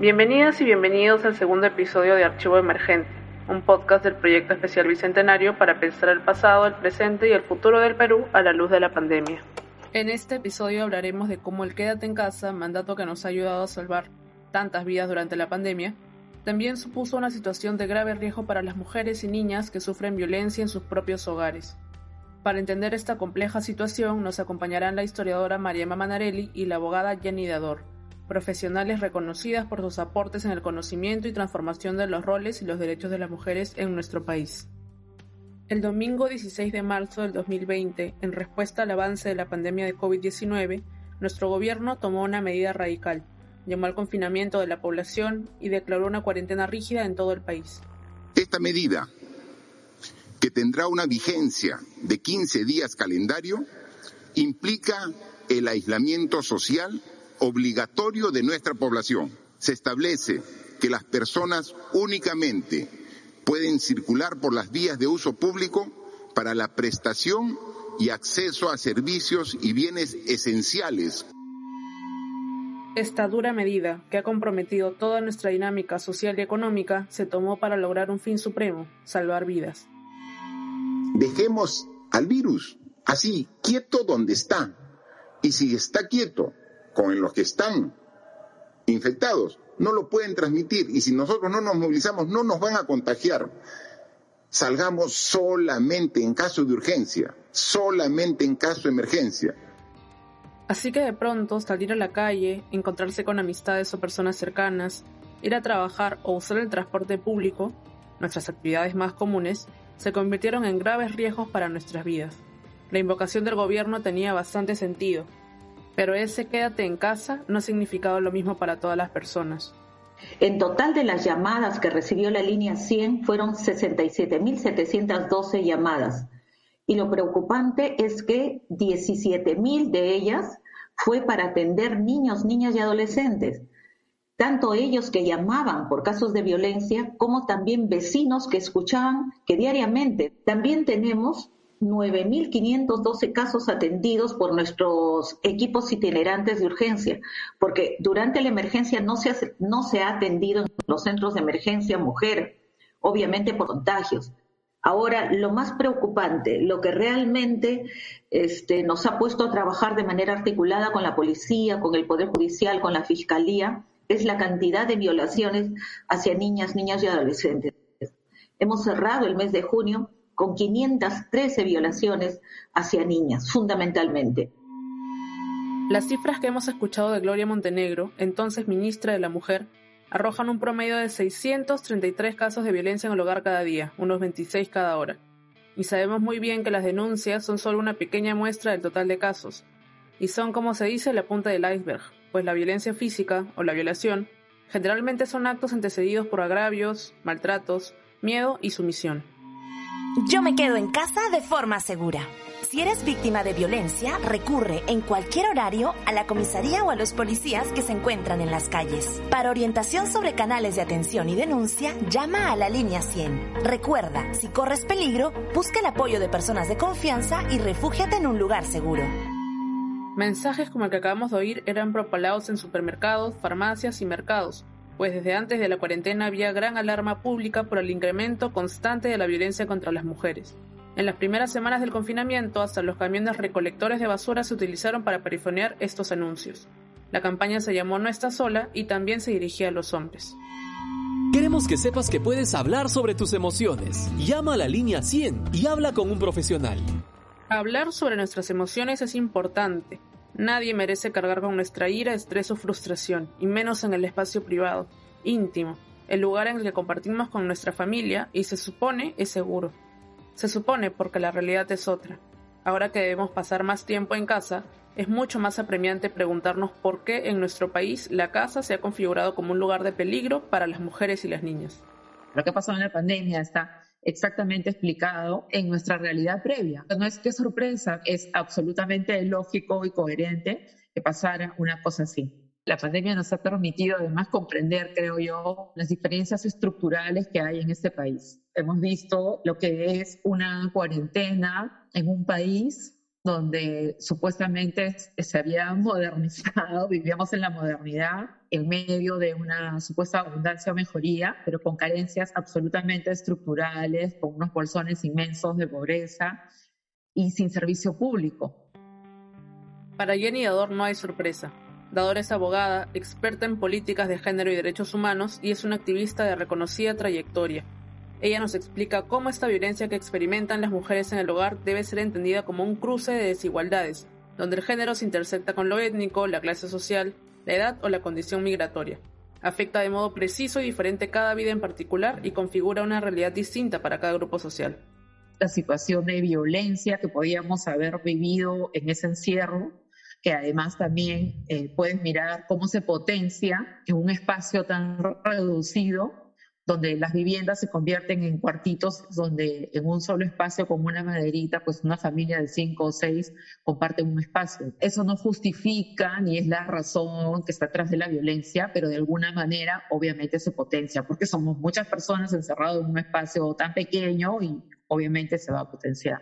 Bienvenidas y bienvenidos al segundo episodio de Archivo Emergente, un podcast del Proyecto Especial Bicentenario para pensar el pasado, el presente y el futuro del Perú a la luz de la pandemia. En este episodio hablaremos de cómo el quédate en casa, mandato que nos ha ayudado a salvar tantas vidas durante la pandemia, también supuso una situación de grave riesgo para las mujeres y niñas que sufren violencia en sus propios hogares. Para entender esta compleja situación nos acompañarán la historiadora Mariema Manarelli y la abogada Jenny Dador profesionales reconocidas por sus aportes en el conocimiento y transformación de los roles y los derechos de las mujeres en nuestro país. El domingo 16 de marzo del 2020, en respuesta al avance de la pandemia de COVID-19, nuestro gobierno tomó una medida radical, llamó al confinamiento de la población y declaró una cuarentena rígida en todo el país. Esta medida, que tendrá una vigencia de 15 días calendario, implica el aislamiento social obligatorio de nuestra población. Se establece que las personas únicamente pueden circular por las vías de uso público para la prestación y acceso a servicios y bienes esenciales. Esta dura medida, que ha comprometido toda nuestra dinámica social y económica, se tomó para lograr un fin supremo, salvar vidas. Dejemos al virus así, quieto donde está. Y si está quieto, con los que están infectados, no lo pueden transmitir y si nosotros no nos movilizamos no nos van a contagiar. Salgamos solamente en caso de urgencia, solamente en caso de emergencia. Así que de pronto salir a la calle, encontrarse con amistades o personas cercanas, ir a trabajar o usar el transporte público, nuestras actividades más comunes, se convirtieron en graves riesgos para nuestras vidas. La invocación del gobierno tenía bastante sentido, pero ese quédate en casa no ha significado lo mismo para todas las personas. En total de las llamadas que recibió la línea 100 fueron 67.712 llamadas. Y lo preocupante es que 17.000 de ellas fue para atender niños, niñas y adolescentes. Tanto ellos que llamaban por casos de violencia como también vecinos que escuchaban que diariamente. También tenemos 9.512 casos atendidos por nuestros equipos itinerantes de urgencia, porque durante la emergencia no se, ha, no se ha atendido en los centros de emergencia mujer, obviamente por contagios. Ahora, lo más preocupante, lo que realmente este, nos ha puesto a trabajar de manera articulada con la policía, con el Poder Judicial, con la Fiscalía, es la cantidad de violaciones hacia niñas, niñas y adolescentes. Hemos cerrado el mes de junio con 513 violaciones hacia niñas, fundamentalmente. Las cifras que hemos escuchado de Gloria Montenegro, entonces ministra de la Mujer, arrojan un promedio de 633 casos de violencia en el hogar cada día, unos 26 cada hora. Y sabemos muy bien que las denuncias son solo una pequeña muestra del total de casos, y son, como se dice, la punta del iceberg, pues la violencia física o la violación generalmente son actos antecedidos por agravios, maltratos, miedo y sumisión. Yo me quedo en casa de forma segura. Si eres víctima de violencia, recurre en cualquier horario a la comisaría o a los policías que se encuentran en las calles. Para orientación sobre canales de atención y denuncia, llama a la línea 100. Recuerda, si corres peligro, busca el apoyo de personas de confianza y refúgiate en un lugar seguro. Mensajes como el que acabamos de oír eran propalados en supermercados, farmacias y mercados, pues desde antes de la cuarentena había gran alarma pública por el incremento constante de la violencia contra las mujeres. En las primeras semanas del confinamiento, hasta los camiones recolectores de basura se utilizaron para perifonear estos anuncios. La campaña se llamó No estás sola y también se dirigía a los hombres. Queremos que sepas que puedes hablar sobre tus emociones. Llama a la línea 100 y habla con un profesional. Hablar sobre nuestras emociones es importante, Nadie merece cargar con nuestra ira, estrés o frustración, y menos en el espacio privado, íntimo, el lugar en el que compartimos con nuestra familia y se supone es seguro. Se supone porque la realidad es otra. Ahora que debemos pasar más tiempo en casa, es mucho más apremiante preguntarnos por qué en nuestro país la casa se ha configurado como un lugar de peligro para las mujeres y las niñas. Lo que pasado en la pandemia está exactamente explicado en nuestra realidad previa. No es que sorpresa, es absolutamente lógico y coherente que pasara una cosa así. La pandemia nos ha permitido además comprender, creo yo, las diferencias estructurales que hay en este país. Hemos visto lo que es una cuarentena en un país donde supuestamente se había modernizado, vivíamos en la modernidad en medio de una supuesta abundancia o mejoría, pero con carencias absolutamente estructurales, con unos bolsones inmensos de pobreza y sin servicio público. Para Jenny Ador no hay sorpresa. Dador es abogada, experta en políticas de género y derechos humanos y es una activista de reconocida trayectoria. Ella nos explica cómo esta violencia que experimentan las mujeres en el hogar debe ser entendida como un cruce de desigualdades, donde el género se intersecta con lo étnico, la clase social, la edad o la condición migratoria. Afecta de modo preciso y diferente cada vida en particular y configura una realidad distinta para cada grupo social. La situación de violencia que podíamos haber vivido en ese encierro que además también eh, puedes mirar cómo se potencia en un espacio tan reducido donde las viviendas se convierten en cuartitos, donde en un solo espacio con una maderita, pues una familia de cinco o seis comparten un espacio. Eso no justifica ni es la razón que está atrás de la violencia, pero de alguna manera obviamente se potencia, porque somos muchas personas encerradas en un espacio tan pequeño y obviamente se va a potenciar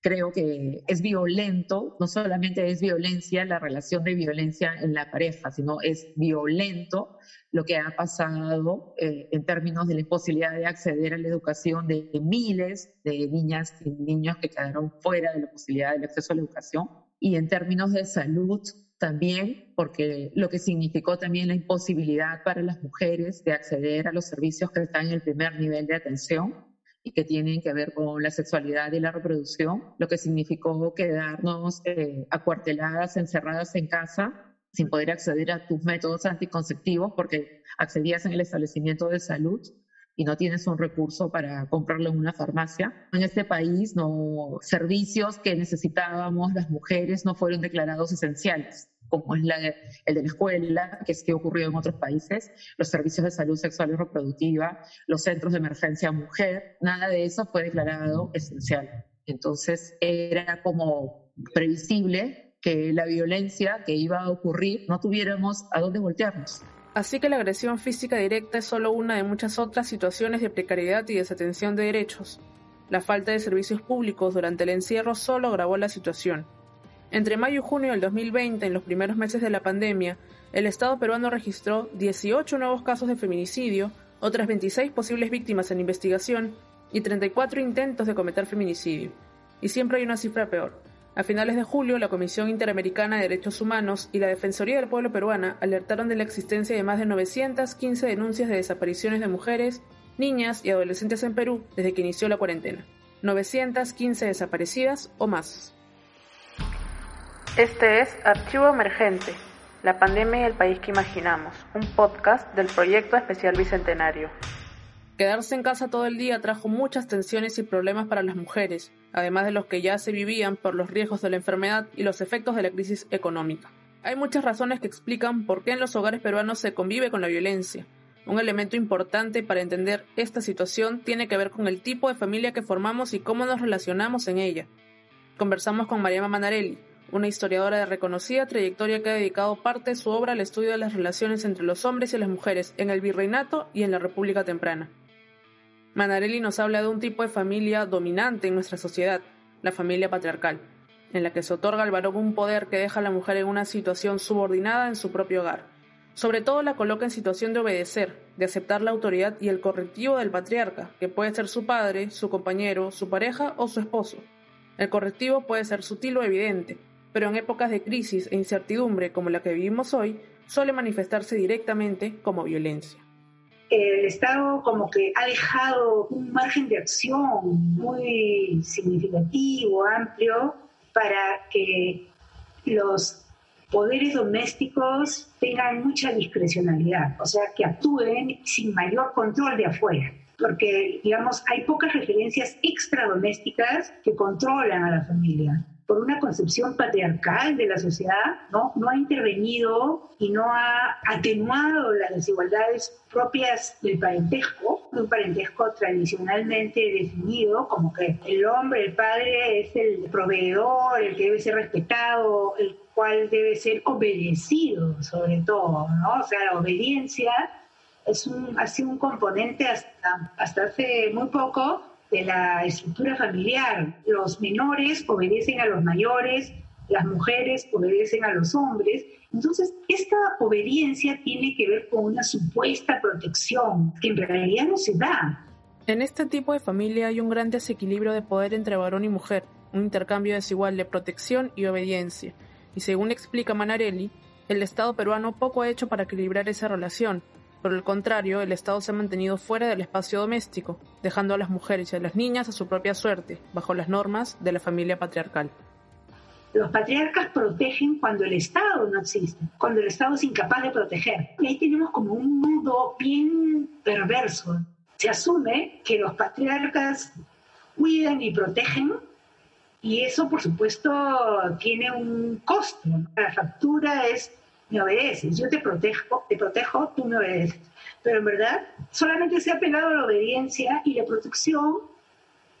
creo que es violento, no solamente es violencia la relación de violencia en la pareja, sino es violento lo que ha pasado eh, en términos de la imposibilidad de acceder a la educación de, miles de niñas y niños que quedaron fuera de la posibilidad del acceso a la educación. Y en términos de salud también, porque lo que significó también la imposibilidad para las mujeres de acceder a los servicios que están en el primer nivel de atención, y que tienen que ver con la sexualidad y la reproducción, lo que significó quedarnos eh, acuarteladas, encerradas en casa, sin poder acceder a tus métodos anticonceptivos porque accedías en el establecimiento de salud y no tienes un recurso para comprarlo en una farmacia. En este país, no servicios que necesitábamos las mujeres no fueron declarados esenciales como es el de la escuela, que que ocurrió en otros países, los servicios de salud sexual y reproductiva, los centros de emergencia mujer, nada de eso fue declarado esencial. Entonces era como previsible que la violencia que iba a ocurrir no tuviéramos a dónde voltearnos. Así que la agresión física directa es solo una de muchas otras situaciones de precariedad y desatención de derechos. La falta de servicios públicos durante el encierro solo agravó la situación entre mayo y junio del 2020, en los primeros meses de la pandemia, el Estado peruano registró 18 nuevos casos de feminicidio, otras 26 posibles víctimas en investigación y 34 intentos de cometer feminicidio. Y siempre hay una cifra peor. A finales de julio, la Comisión Interamericana de Derechos Humanos y la Defensoría del Pueblo Peruana alertaron de la existencia de más de 915 denuncias de desapariciones de mujeres, niñas y adolescentes en Perú desde que inició la cuarentena. 915 desaparecidas o más. Este es Archivo Emergente, la pandemia y el país que imaginamos, un podcast del proyecto especial Bicentenario. Quedarse en casa todo el día trajo muchas tensiones y problemas para las mujeres, además de los que ya se vivían por los riesgos de la enfermedad y los efectos de la crisis económica. Hay muchas razones que explican por qué en los hogares peruanos se convive con la violencia. Un elemento importante para entender esta situación tiene que ver con el tipo de familia que formamos y cómo nos relacionamos en ella. Conversamos con Mariama Manarelli, una historiadora de reconocida trayectoria que ha dedicado parte de su obra al estudio de las relaciones entre los hombres y las mujeres en el virreinato y en la República temprana. Manarelli nos habla de un tipo de familia dominante en nuestra sociedad, la familia patriarcal, en la que se otorga al varón un poder que deja a la mujer en una situación subordinada en su propio hogar. Sobre todo la coloca en situación de obedecer, de aceptar la autoridad y el correctivo del patriarca, que puede ser su padre, su compañero, su pareja o su esposo. El correctivo puede ser sutil o evidente, pero en épocas de crisis e incertidumbre como la que vivimos hoy, suele manifestarse directamente como violencia. El Estado como que ha dejado un margen de acción muy significativo, amplio, para que los poderes domésticos tengan mucha discrecionalidad, o sea, que actúen sin mayor control de afuera, porque, digamos, hay pocas referencias extradomésticas que controlan a la familia por una concepción patriarcal de la sociedad, ¿no? no ha intervenido y no ha atenuado las desigualdades propias del parentesco, un parentesco tradicionalmente definido como que el hombre, el padre es el proveedor, el que debe ser respetado, el cual debe ser obedecido sobre todo, ¿no? O sea, la obediencia es un, ha sido un componente hasta, hasta hace muy poco de la estructura familiar. Los menores obedecen a los mayores, las mujeres obedecen a los hombres. Entonces, esta obediencia tiene que ver con una supuesta protección que en realidad no se da. En este tipo de familia hay un gran desequilibrio de poder entre varón y mujer, un intercambio desigual de protección y obediencia. Y según explica Manarelli, el Estado peruano poco ha hecho para equilibrar esa relación, por el contrario, el Estado se ha mantenido fuera del espacio doméstico, dejando a las mujeres y a las niñas a su propia suerte, bajo las normas de la familia patriarcal. Los patriarcas protegen cuando el Estado no existe, cuando el Estado es incapaz de proteger. Y ahí tenemos como un mundo bien perverso. Se asume que los patriarcas cuidan y protegen y eso, por supuesto, tiene un costo. La factura es me obedeces, yo te protejo, te protejo, tú me obedeces. Pero en verdad solamente se ha apelado a la obediencia y la protección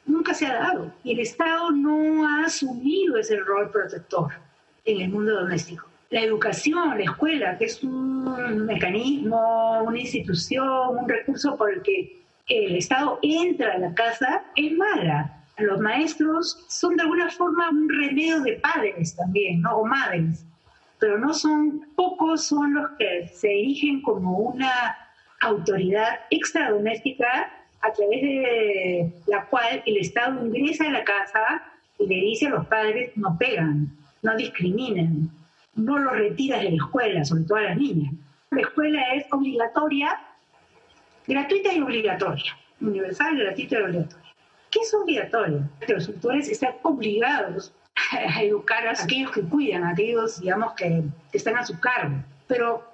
nunca se ha dado. Y el Estado no ha asumido ese rol protector en el mundo doméstico. La educación, la escuela, que es un mecanismo, una institución, un recurso por el que el Estado entra a la casa, es mala. Los maestros son de alguna forma un remedio de padres también, ¿no? o madres pero no son pocos son los que se erigen como una autoridad extradoméstica a través de la cual el Estado ingresa a la casa y le dice a los padres no pegan, no discriminen, no los retiras de la escuela, sobre todo a las niñas. La escuela es obligatoria, gratuita y obligatoria, universal, gratuita y obligatoria. ¿Qué es obligatorio? Los tutores están obligados a educar a aquellos que cuidan, a aquellos, digamos, que, están a su cargo. Pero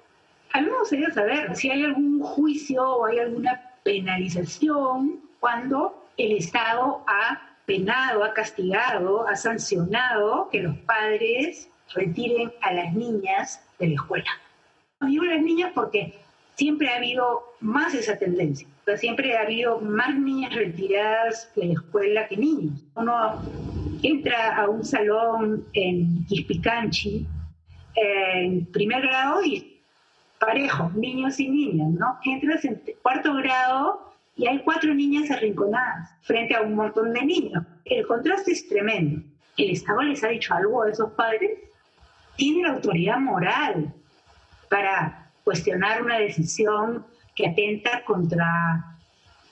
a mí me gustaría saber si hay algún juicio o hay alguna penalización cuando el Estado ha penado, ha castigado, ha sancionado que los padres retiren a las niñas de la escuela. Digo las niñas porque siempre ha habido más esa tendencia. siempre ha habido más niñas retiradas de la escuela que niños. Uno entra a un salón en Quispicanchi, en primer grado y parejo, niños y niñas, ¿no? Entras en cuarto grado y hay cuatro niñas arrinconadas frente a un montón de niños. El contraste es tremendo. ¿El Estado les ha dicho algo a esos padres? ¿Tiene la autoridad moral para cuestionar una decisión que atenta contra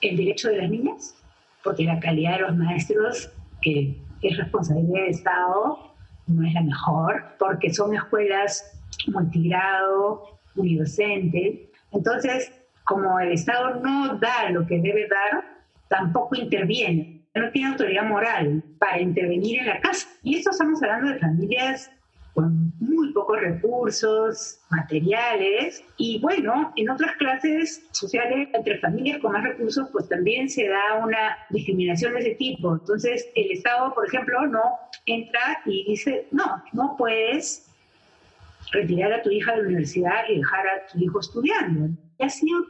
el derecho de las niñas? Porque la calidad de los maestros que es responsabilidad del Estado, no es la mejor, porque son escuelas multigrado, unidocentes. Entonces, como el Estado no da lo que debe dar, tampoco interviene. No tiene autoridad moral para intervenir en la casa. Y esto estamos hablando de familias con muy pocos recursos materiales y bueno, en otras clases sociales entre familias con más recursos pues también se da una discriminación de ese tipo. Entonces el Estado, por ejemplo, no entra y dice, no, no puedes retirar a tu hija de la universidad y dejar a tu hijo estudiando. Y ha sido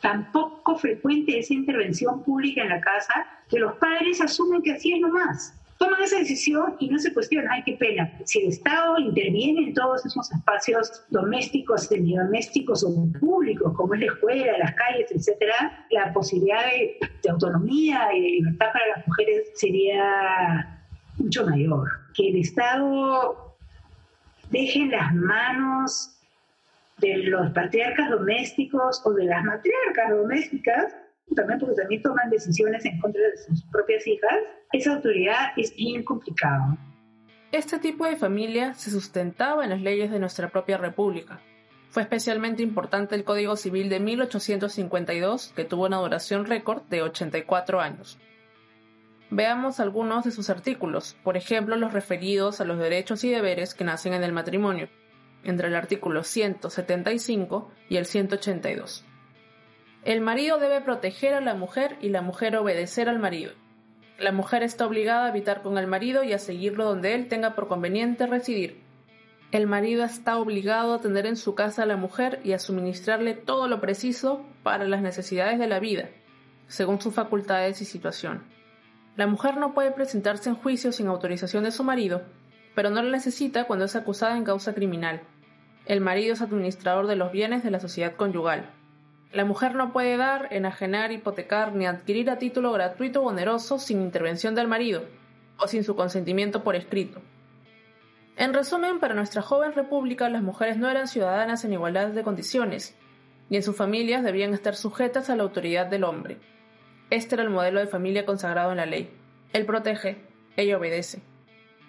tan poco frecuente esa intervención pública en la casa que los padres asumen que así es nomás toman esa decisión y no se cuestiona, ay, qué pena. Si el Estado interviene en todos esos espacios domésticos, semidomésticos o públicos, como es la escuela, las calles, etcétera, la posibilidad de, autonomía y de libertad para las mujeres sería mucho mayor. Que el Estado deje en las manos de los patriarcas domésticos o de las matriarcas domésticas también porque también toman decisiones en contra de sus propias hijas, esa autoridad es bien complicado. Este tipo de familia se sustentaba en las leyes de nuestra propia república. Fue especialmente importante el Código Civil de 1852, que tuvo una duración récord de 84 años. Veamos algunos de sus artículos, por ejemplo los referidos a los derechos y deberes que nacen en el matrimonio, entre el artículo 175 y el 182. El marido debe proteger a la mujer y la mujer obedecer al marido. La mujer está obligada a habitar con el marido y a seguirlo donde él tenga por conveniente residir. El marido está obligado a tener en su casa a la mujer y a suministrarle todo lo preciso para las necesidades de la vida, según sus facultades y situación. La mujer no puede presentarse en juicio sin autorización de su marido, pero no la necesita cuando es acusada en causa criminal. El marido es administrador de los bienes de la sociedad conyugal. La mujer no puede dar, enajenar, hipotecar ni adquirir a título gratuito o oneroso sin intervención del marido o sin su consentimiento por escrito. En resumen, para nuestra joven república las mujeres no eran ciudadanas en igualdad de condiciones, y en sus familias debían estar sujetas a la autoridad del hombre. Este era el modelo de familia consagrado en la ley. Él protege, ella obedece.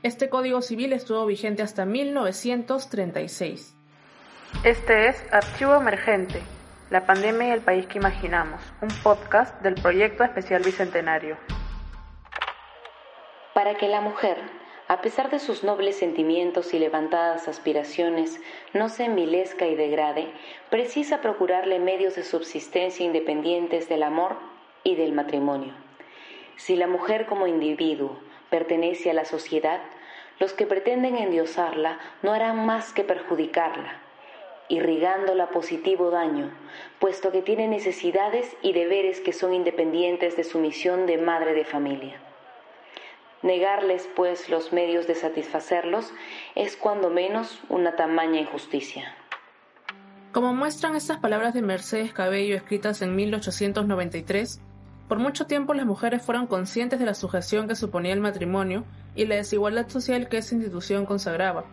Este Código Civil estuvo vigente hasta 1936. Este es Archivo Emergente, la pandemia y el país que imaginamos, un podcast del Proyecto Especial Bicentenario. Para que la mujer, a pesar de sus nobles sentimientos y levantadas aspiraciones, no se envilezca y degrade, precisa procurarle medios de subsistencia independientes del amor y del matrimonio. Si la mujer como individuo pertenece a la sociedad, los que pretenden endiosarla no harán más que perjudicarla, irrigándola positivo daño, puesto que tiene necesidades y deberes que son independientes de su misión de madre de familia. Negarles, pues, los medios de satisfacerlos es cuando menos una tamaña injusticia. Como muestran estas palabras de Mercedes Cabello escritas en 1893, por mucho tiempo las mujeres fueron conscientes de la sujeción que suponía el matrimonio y la desigualdad social que esa institución consagraba.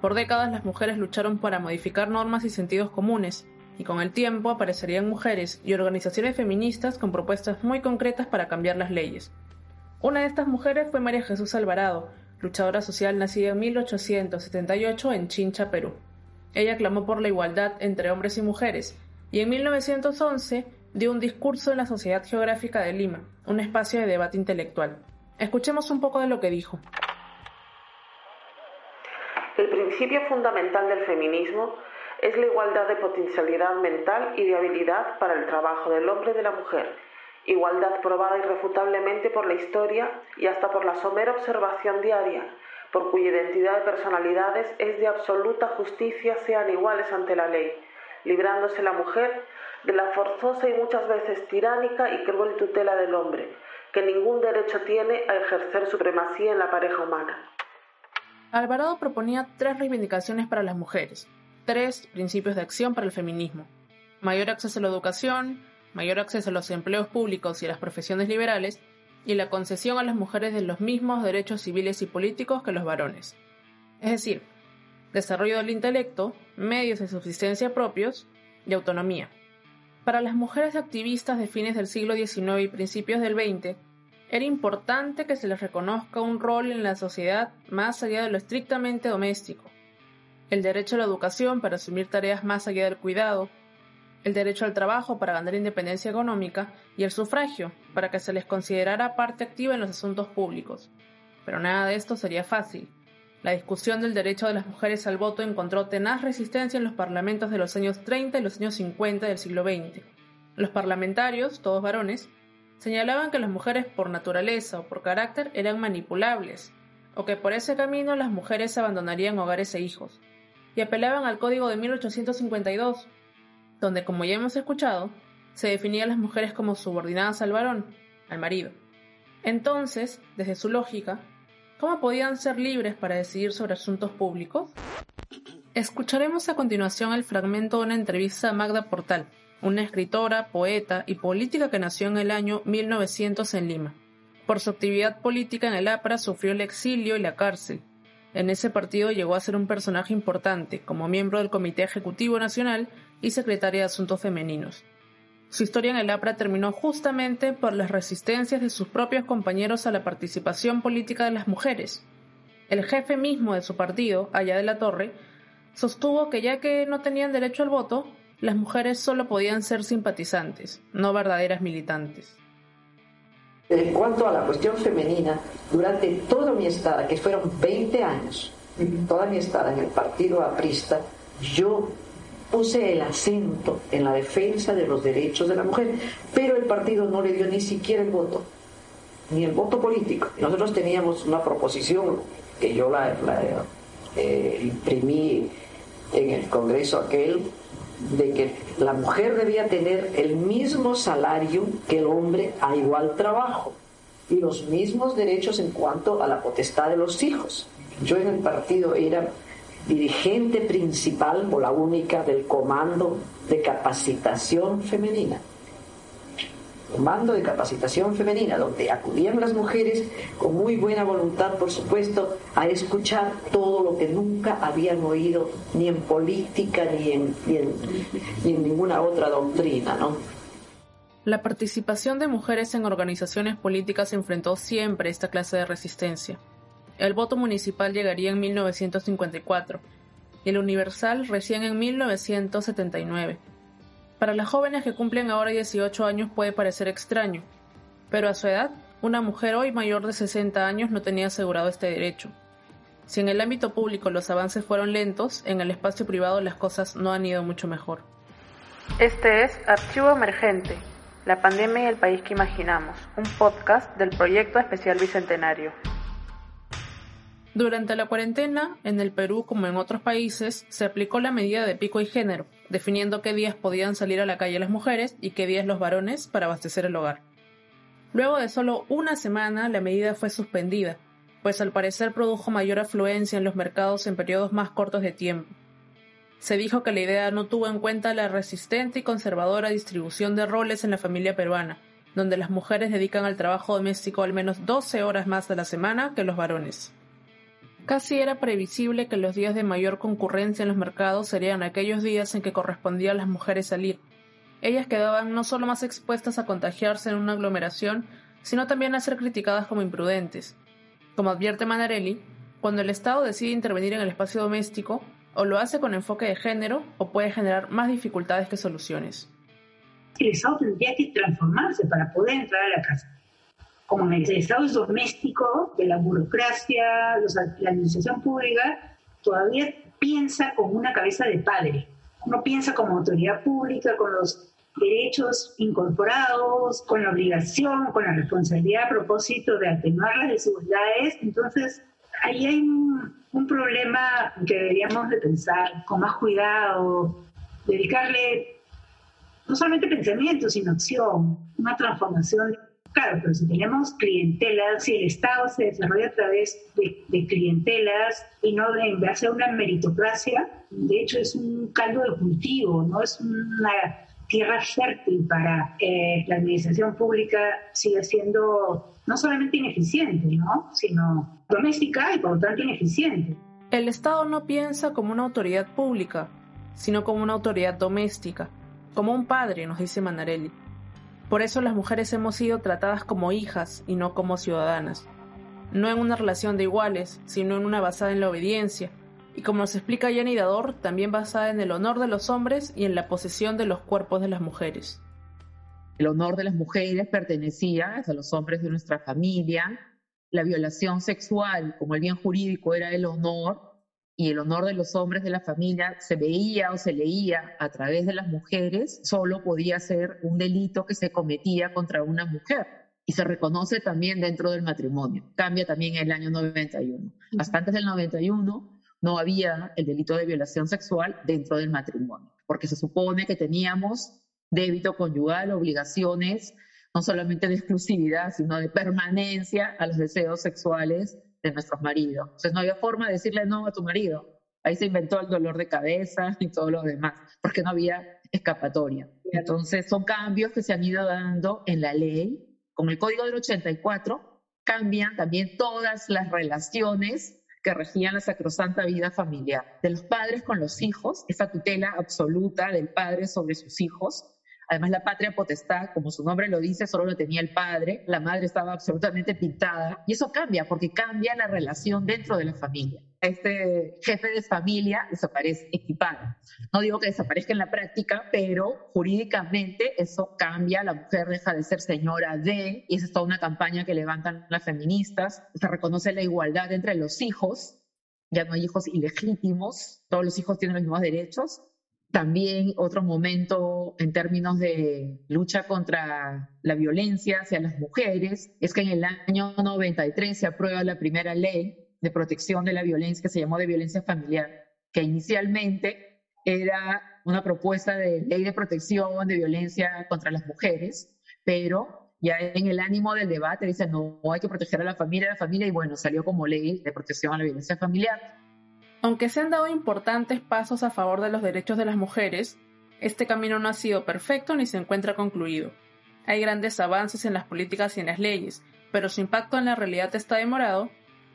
Por décadas las mujeres lucharon para modificar normas y sentidos comunes, y con el tiempo aparecerían mujeres y organizaciones feministas con propuestas muy concretas para cambiar las leyes. Una de estas mujeres fue María Jesús Alvarado, luchadora social nacida en 1878 en Chincha, Perú. Ella clamó por la igualdad entre hombres y mujeres, y en 1911 dio un discurso en la Sociedad Geográfica de Lima, un espacio de debate intelectual. Escuchemos un poco de lo que dijo. El principio fundamental del feminismo es la igualdad de potencialidad mental y de habilidad para el trabajo del hombre y de la mujer, igualdad probada irrefutablemente por la historia y hasta por la somera observación diaria, por cuya identidad de personalidades es de absoluta justicia sean iguales ante la ley, librándose la mujer de la forzosa y muchas veces tiránica y cruel tutela del hombre, que ningún derecho tiene a ejercer supremacía en la pareja humana. Alvarado proponía tres reivindicaciones para las mujeres, tres principios de acción para el feminismo. Mayor acceso a la educación, mayor acceso a los empleos públicos y a las profesiones liberales, y la concesión a las mujeres de los mismos derechos civiles y políticos que los varones. Es decir, desarrollo del intelecto, medios de subsistencia propios y autonomía. Para las mujeres activistas de fines del siglo XIX y principios del XX, era importante que se les reconozca un rol en la sociedad más allá de lo estrictamente doméstico, el derecho a la educación para asumir tareas más allá del cuidado, el derecho al trabajo para ganar independencia económica y el sufragio para que se les considerara parte activa en los asuntos públicos. Pero nada de esto sería fácil. La discusión del derecho de las mujeres al voto encontró tenaz resistencia en los parlamentos de los años 30 y los años 50 del siglo XX. Los parlamentarios, todos varones, señalaban que las mujeres por naturaleza o por carácter eran manipulables, o que por ese camino las mujeres abandonarían hogares e hijos, y apelaban al Código de 1852, donde, como ya hemos escuchado, se definía a las mujeres como subordinadas al varón, al marido. Entonces, desde su lógica, ¿Cómo podían ser libres para decidir sobre asuntos públicos? Escucharemos a continuación el fragmento de una entrevista a Magda Portal, una escritora, poeta y política que nació en el año 1900 en Lima. Por su actividad política en el APRA sufrió el exilio y la cárcel. En ese partido llegó a ser un personaje importante como miembro del Comité Ejecutivo Nacional y secretaria de Asuntos Femeninos. Su historia en el APRA terminó justamente por las resistencias de sus propios compañeros a la participación política de las mujeres. El jefe mismo de su partido, Allá de la Torre, sostuvo que ya que no tenían derecho al voto, las mujeres solo podían ser simpatizantes, no verdaderas militantes. En cuanto a la cuestión femenina, durante toda mi estada, que fueron 20 años, toda mi estada en el partido aprista, yo puse el acento en la defensa de los derechos de la mujer, pero el partido no le dio ni siquiera el voto. ni el voto político. Nosotros teníamos una proposición que yo la, eh, imprimí en el Congreso aquel de que la mujer debía tener el mismo salario que el hombre a igual trabajo y los mismos derechos en cuanto a la potestad de los hijos. Yo en el partido era dirigente principal o la única del comando de capacitación femenina. Comando de capacitación femenina, donde acudían las mujeres con muy buena voluntad, por supuesto, a escuchar todo lo que nunca habían oído, ni en política, ni en ninguna otra doctrina, ¿no? La participación de mujeres en organizaciones políticas enfrentó siempre esta clase de resistencia. El voto municipal llegaría en 1954 y el universal recién en 1979. Para las jóvenes que cumplen ahora 18 años puede parecer extraño, pero a su edad, una mujer hoy mayor de 60 años no tenía asegurado este derecho. Si en el ámbito público los avances fueron lentos, en el espacio privado las cosas no han ido mucho mejor. Este es Archivo Emergente, la pandemia y el país que imaginamos, un podcast del proyecto especial Bicentenario. Durante la cuarentena, en el Perú como en otros países, se aplicó la medida de pico y género, definiendo qué días podían salir a la calle las mujeres y qué días los varones para abastecer el hogar. Luego de solo una semana, la medida fue suspendida, pues al parecer produjo mayor afluencia en los mercados en periodos más cortos de tiempo. Se dijo que la idea no tuvo en cuenta la resistente y conservadora distribución de roles en la familia peruana, donde las mujeres dedican al trabajo doméstico al menos 12 horas más a la semana que los varones. Casi era previsible que los días de mayor concurrencia en los mercados serían aquellos días en que correspondía a las mujeres salir. Ellas quedaban no solo más expuestas a contagiarse en una aglomeración, sino también a ser criticadas como imprudentes. Como advierte Manarelli, cuando el Estado decide intervenir en el espacio doméstico, o lo hace con enfoque de género o puede generar más dificultades que soluciones. El Estado tendría que transformarse para poder entrar a la casa. Como el Estado es doméstico, de la burocracia, la administración pública, todavía piensa con una cabeza de padre. No piensa como autoridad pública, con los derechos incorporados, con la obligación, con la responsabilidad a propósito de atenuar las desigualdades. Entonces, ahí hay un, un problema que deberíamos de pensar con más cuidado, dedicarle no solamente pensamiento, sino acción, una transformación. Claro, pero si tenemos clientelas, si el Estado se desarrolla a través de, clientelas y no de, en base a una meritocracia, de hecho es un caldo de cultivo, no es una tierra fértil para eh, la administración pública, sigue siendo no solamente ineficiente, ¿no? sino doméstica y por lo tanto ineficiente. El Estado no piensa como una autoridad pública, sino como una autoridad doméstica, como un padre, nos dice Manarelli. Por eso las mujeres hemos sido tratadas como hijas y no como ciudadanas, no en una relación de iguales, sino en una basada en la obediencia, y como nos explica Jenny Dador, también basada en el honor de los hombres y en la posesión de los cuerpos de las mujeres. El honor de las mujeres pertenecía a los hombres de nuestra familia. La violación sexual, como el bien jurídico, era el honor y el honor de los hombres de la familia se veía o se leía a través de las mujeres, solo podía ser un delito que se cometía contra una mujer y se reconoce también dentro del matrimonio. Cambia también en el año 91. Hasta antes del 91 no había el delito de violación sexual dentro del matrimonio, porque se supone que teníamos débito conyugal, obligaciones no solamente de exclusividad, sino de permanencia a los deseos sexuales de nuestros maridos. Entonces no había forma de decirle no a tu marido. Ahí se inventó el dolor de cabeza y todo lo demás, porque no había escapatoria. Entonces son cambios que se han ido dando en la ley. Con el Código del 84 cambian también todas las relaciones que regían la sacrosanta vida familiar, de los padres con los hijos, esa tutela absoluta del padre sobre sus hijos, Además, la patria potestad, como su nombre lo dice, solo lo tenía el padre, la madre estaba absolutamente pintada. Y eso cambia, porque cambia la relación dentro de la familia. Este jefe de familia desaparece equipado. No digo que desaparezca en la práctica, pero jurídicamente eso cambia. La mujer deja de ser señora de, y esa es toda una campaña que levantan las feministas. Se reconoce la igualdad entre los hijos. Ya no hay hijos ilegítimos, todos los hijos tienen los mismos derechos También otro momento en términos de lucha contra la violencia hacia las mujeres es que en el año 93 se aprueba la primera ley de protección de la violencia que se llamó de violencia familiar, que inicialmente era una propuesta de ley de protección de violencia contra las mujeres, pero ya en el ánimo del debate dicen no, hay que proteger a la familia, a la familia, y bueno, salió como ley de protección a la violencia familiar. Aunque se han dado importantes pasos a favor de los derechos de las mujeres, este camino no ha sido perfecto ni se encuentra concluido. Hay grandes avances en las políticas y en las leyes, pero su impacto en la realidad está demorado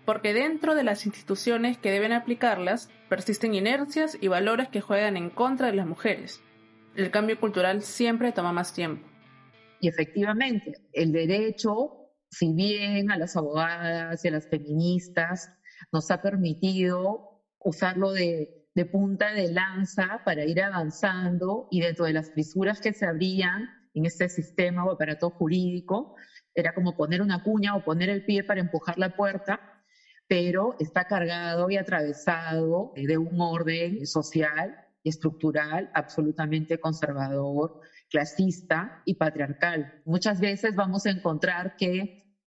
porque dentro de las instituciones que deben aplicarlas persisten inercias y valores que juegan en contra de las mujeres. El cambio cultural siempre toma más tiempo. Y efectivamente, el derecho, si bien a las abogadas y a las feministas nos ha permitido usarlo de, de punta de lanza para ir avanzando y dentro de las fisuras que se abrían en este sistema o aparato jurídico, era como poner una cuña o poner el pie para empujar la puerta, pero está cargado y atravesado de un orden social y estructural absolutamente conservador, clasista y patriarcal. Muchas veces vamos a encontrar que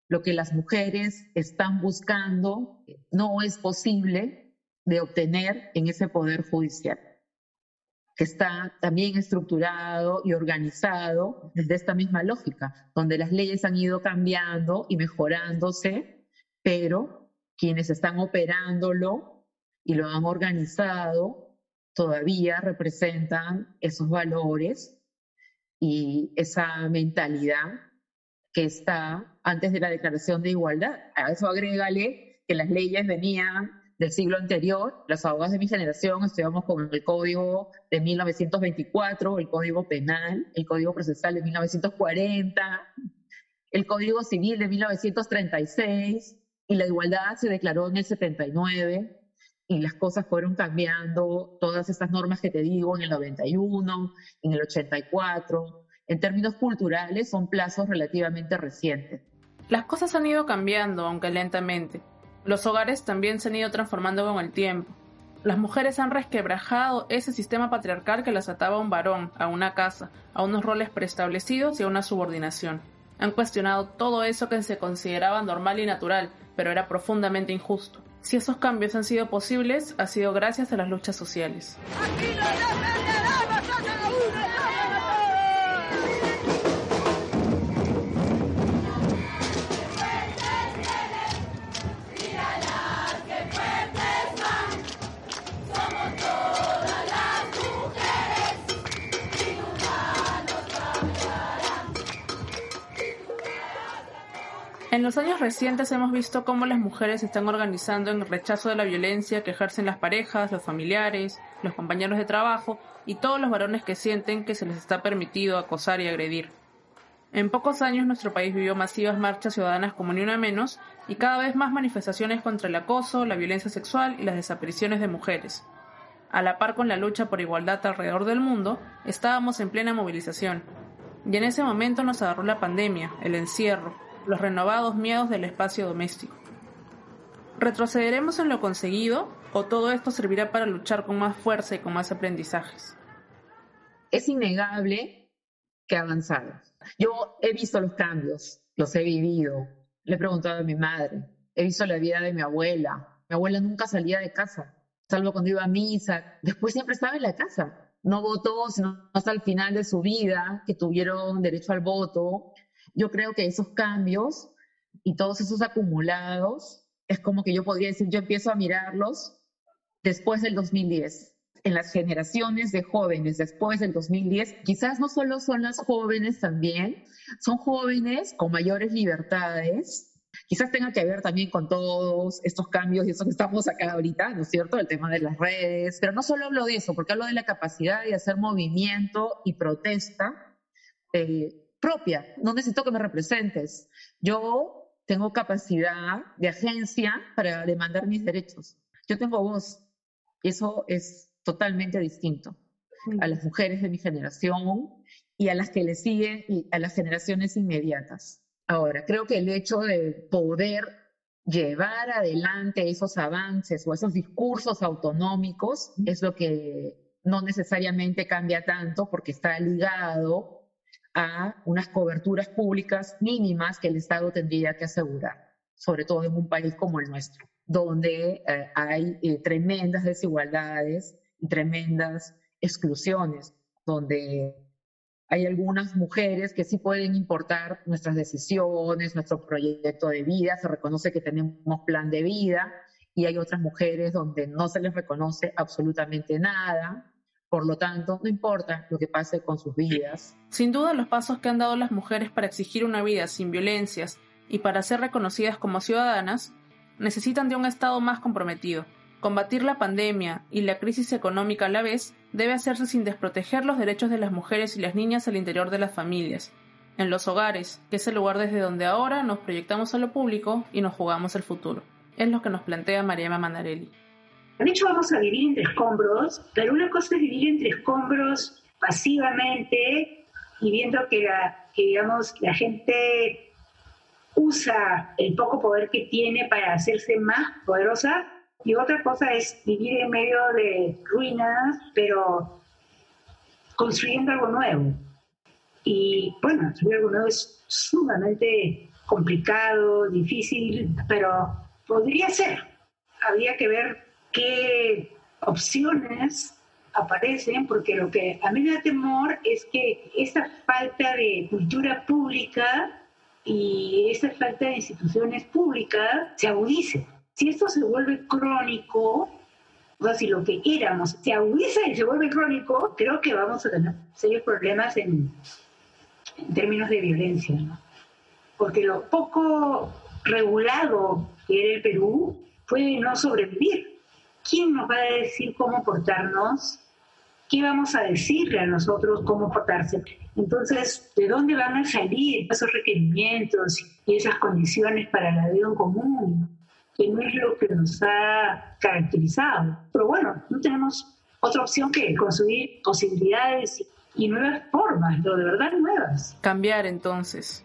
lo que las mujeres están buscando no es posible de obtener en ese poder judicial, que está también estructurado y organizado desde esta misma lógica, donde las leyes han ido cambiando y mejorándose, pero quienes están operándolo y lo han organizado todavía representan esos valores y esa mentalidad que está antes de la Declaración de Igualdad. A eso agrégale que las leyes venían del siglo anterior. Las abogadas de mi generación estudiamos con el Código de 1924, el Código Penal, el Código Procesal de 1940, el Código Civil de 1936 y la igualdad se declaró en el 79 y las cosas fueron cambiando, todas estas normas que te digo en el 91, en el 84. En términos culturales son plazos relativamente recientes. Las cosas han ido cambiando, aunque lentamente. Los hogares también se han ido transformando con el tiempo. Las mujeres han resquebrajado ese sistema patriarcal que las ataba a un varón, a una casa, a unos roles preestablecidos y a una subordinación. Han cuestionado todo eso que se consideraba normal y natural, pero era profundamente injusto. Si esos cambios han sido posibles, ha sido gracias a las luchas sociales. En los años recientes hemos visto cómo las mujeres se están organizando en rechazo de la violencia que ejercen las parejas, los familiares, los compañeros de trabajo y todos los varones que sienten que se les está permitido acosar y agredir. En pocos años nuestro país vivió masivas marchas ciudadanas como ni una menos y cada vez más manifestaciones contra el acoso, la violencia sexual y las desapariciones de mujeres. A la par con la lucha por igualdad alrededor del mundo, estábamos en plena movilización. Y en ese momento nos agarró la pandemia, el encierro, los renovados miedos del espacio doméstico. ¿Retrocederemos en lo conseguido o todo esto servirá para luchar con más fuerza y con más aprendizajes? Es innegable que ha avanzado. Yo he visto los cambios, los he vivido. Le he preguntado a mi madre, he visto la vida de mi abuela. Mi abuela nunca salía de casa, salvo cuando iba a misa. Después siempre estaba en la casa. No votó, sino hasta el final de su vida, que tuvieron derecho al voto yo creo que esos cambios y todos esos acumulados, es como que yo podría decir, yo empiezo a mirarlos después del 2010. En las generaciones de jóvenes después del 2010, quizás no solo son las jóvenes también, son jóvenes con mayores libertades, quizás tenga que ver también con todos estos cambios y eso que estamos acá ahorita, ¿no es cierto? El tema de las redes, pero no solo hablo de eso, porque hablo de la capacidad de hacer movimiento y protesta eh, propia, no necesito que me representes. Yo tengo capacidad de agencia para demandar mis derechos. Yo tengo voz. Eso es totalmente distinto a las mujeres de mi generación y a las que le siguen y a las generaciones inmediatas. Ahora, creo que el hecho de poder llevar adelante esos avances o esos discursos autonómicos es lo que no necesariamente cambia tanto porque está ligado a unas coberturas públicas mínimas que el Estado tendría que asegurar, sobre todo en un país como el nuestro, donde eh, hay eh, tremendas desigualdades y tremendas exclusiones, donde hay algunas mujeres que sí pueden importar nuestras decisiones, nuestro proyecto de vida, se reconoce que tenemos plan de vida y hay otras mujeres donde no se les reconoce absolutamente nada. Por lo tanto, no importa lo que pase con sus vidas. Sin duda, los pasos que han dado las mujeres para exigir una vida sin violencias y para ser reconocidas como ciudadanas necesitan de un Estado más comprometido. Combatir la pandemia y la crisis económica a la vez debe hacerse sin desproteger los derechos de las mujeres y las niñas al interior de las familias, en los hogares, que es el lugar desde donde ahora nos proyectamos a lo público y nos jugamos el futuro. Es lo que nos plantea Mariama Manarelli. De hecho, vamos a vivir entre escombros, pero una cosa es vivir entre escombros pasivamente y viendo que, la, que digamos, la gente usa el poco poder que tiene para hacerse más poderosa y otra cosa es vivir en medio de ruinas, pero construyendo algo nuevo. Y bueno, construir algo nuevo es sumamente complicado, difícil, pero podría ser. Habría que ver qué opciones aparecen, porque lo que a mí me da temor es que esta falta de cultura pública y esta falta de instituciones públicas se agudice. Si esto se vuelve crónico, o si lo que éramos se agudiza y se vuelve crónico, creo que vamos a tener serios problemas en, términos de violencia, ¿no? Porque lo poco regulado que era el Perú puede no sobrevivir. ¿Quién nos va a decir cómo portarnos? ¿Qué vamos a decirle a nosotros cómo portarse? Entonces, ¿de dónde van a salir esos requerimientos y esas condiciones para la vida en común? que no es lo que nos ha caracterizado. Pero bueno, no tenemos otra opción que construir posibilidades y nuevas formas, lo de verdad nuevas. Cambiar entonces.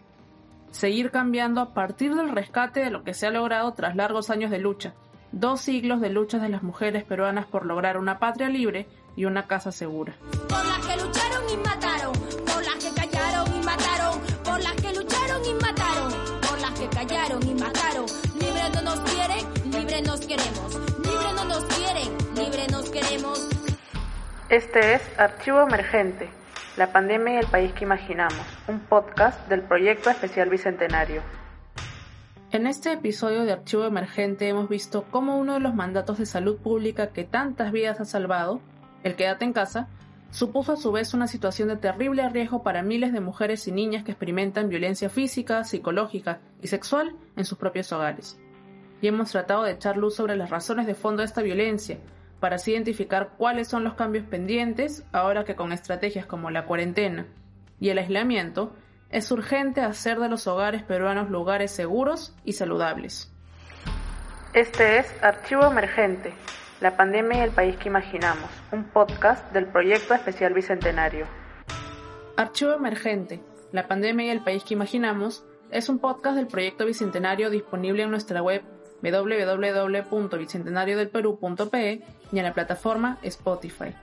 Seguir cambiando a partir del rescate de lo que se ha logrado tras largos años de lucha. Dos siglos de luchas de las mujeres peruanas por lograr una patria libre y una casa segura. Por las que lucharon y mataron, por las que callaron y mataron, por las que lucharon y mataron, por las que callaron y mataron no nos quieren, libre nos queremos. Libre no nos quieren, libre nos queremos. Este es Archivo Emergente, la pandemia y el país que imaginamos, un podcast del proyecto especial Bicentenario. En este episodio de Archivo Emergente hemos visto cómo uno de los mandatos de salud pública que tantas vidas ha salvado, el quédate en casa, supuso a su vez una situación de terrible riesgo para miles de mujeres y niñas que experimentan violencia física, psicológica y sexual en sus propios hogares. Y hemos tratado de echar luz sobre las razones de fondo de esta violencia, para así identificar cuáles son los cambios pendientes ahora que con estrategias como la cuarentena y el aislamiento es urgente hacer de los hogares peruanos lugares seguros y saludables. Este es Archivo Emergente, la pandemia y el país que imaginamos, un podcast del proyecto especial Bicentenario. Archivo Emergente, la pandemia y el país que imaginamos es un podcast del proyecto Bicentenario disponible en nuestra web www.bicentenariodelperú.pe y en la plataforma Spotify.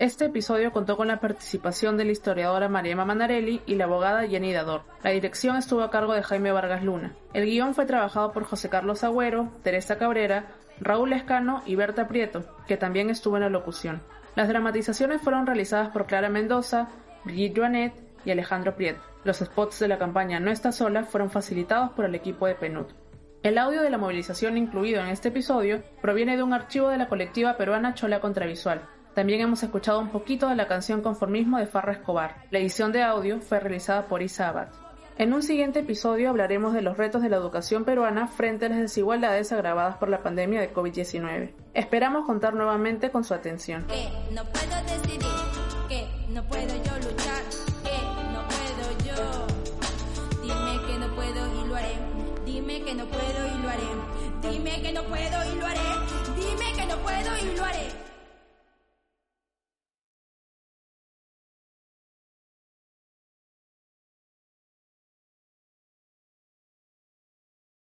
Este episodio contó con la participación de la historiadora Mariema Manarelli y la abogada Jenny Dador. La dirección estuvo a cargo de Jaime Vargas Luna. El guion fue trabajado por José Carlos Agüero, Teresa Cabrera, Raúl Escano y Berta Prieto, que también estuvo en la locución. Las dramatizaciones fueron realizadas por Clara Mendoza, Brigitte Joanet y Alejandro Prieto. Los spots de la campaña No está sola fueron facilitados por el equipo de PNUD. El audio de la movilización incluido en este episodio proviene de un archivo de la colectiva peruana Chola Contravisual. También hemos escuchado un poquito de la canción Conformismo de Farra Escobar. La edición de audio fue realizada por Isa Abad. En un siguiente episodio hablaremos de los retos de la educación peruana frente a las desigualdades agravadas por la pandemia de COVID-19. Esperamos contar nuevamente con su atención. Dime que no puedo y lo haré. Dime que no puedo y lo haré. Dime que no puedo y lo haré.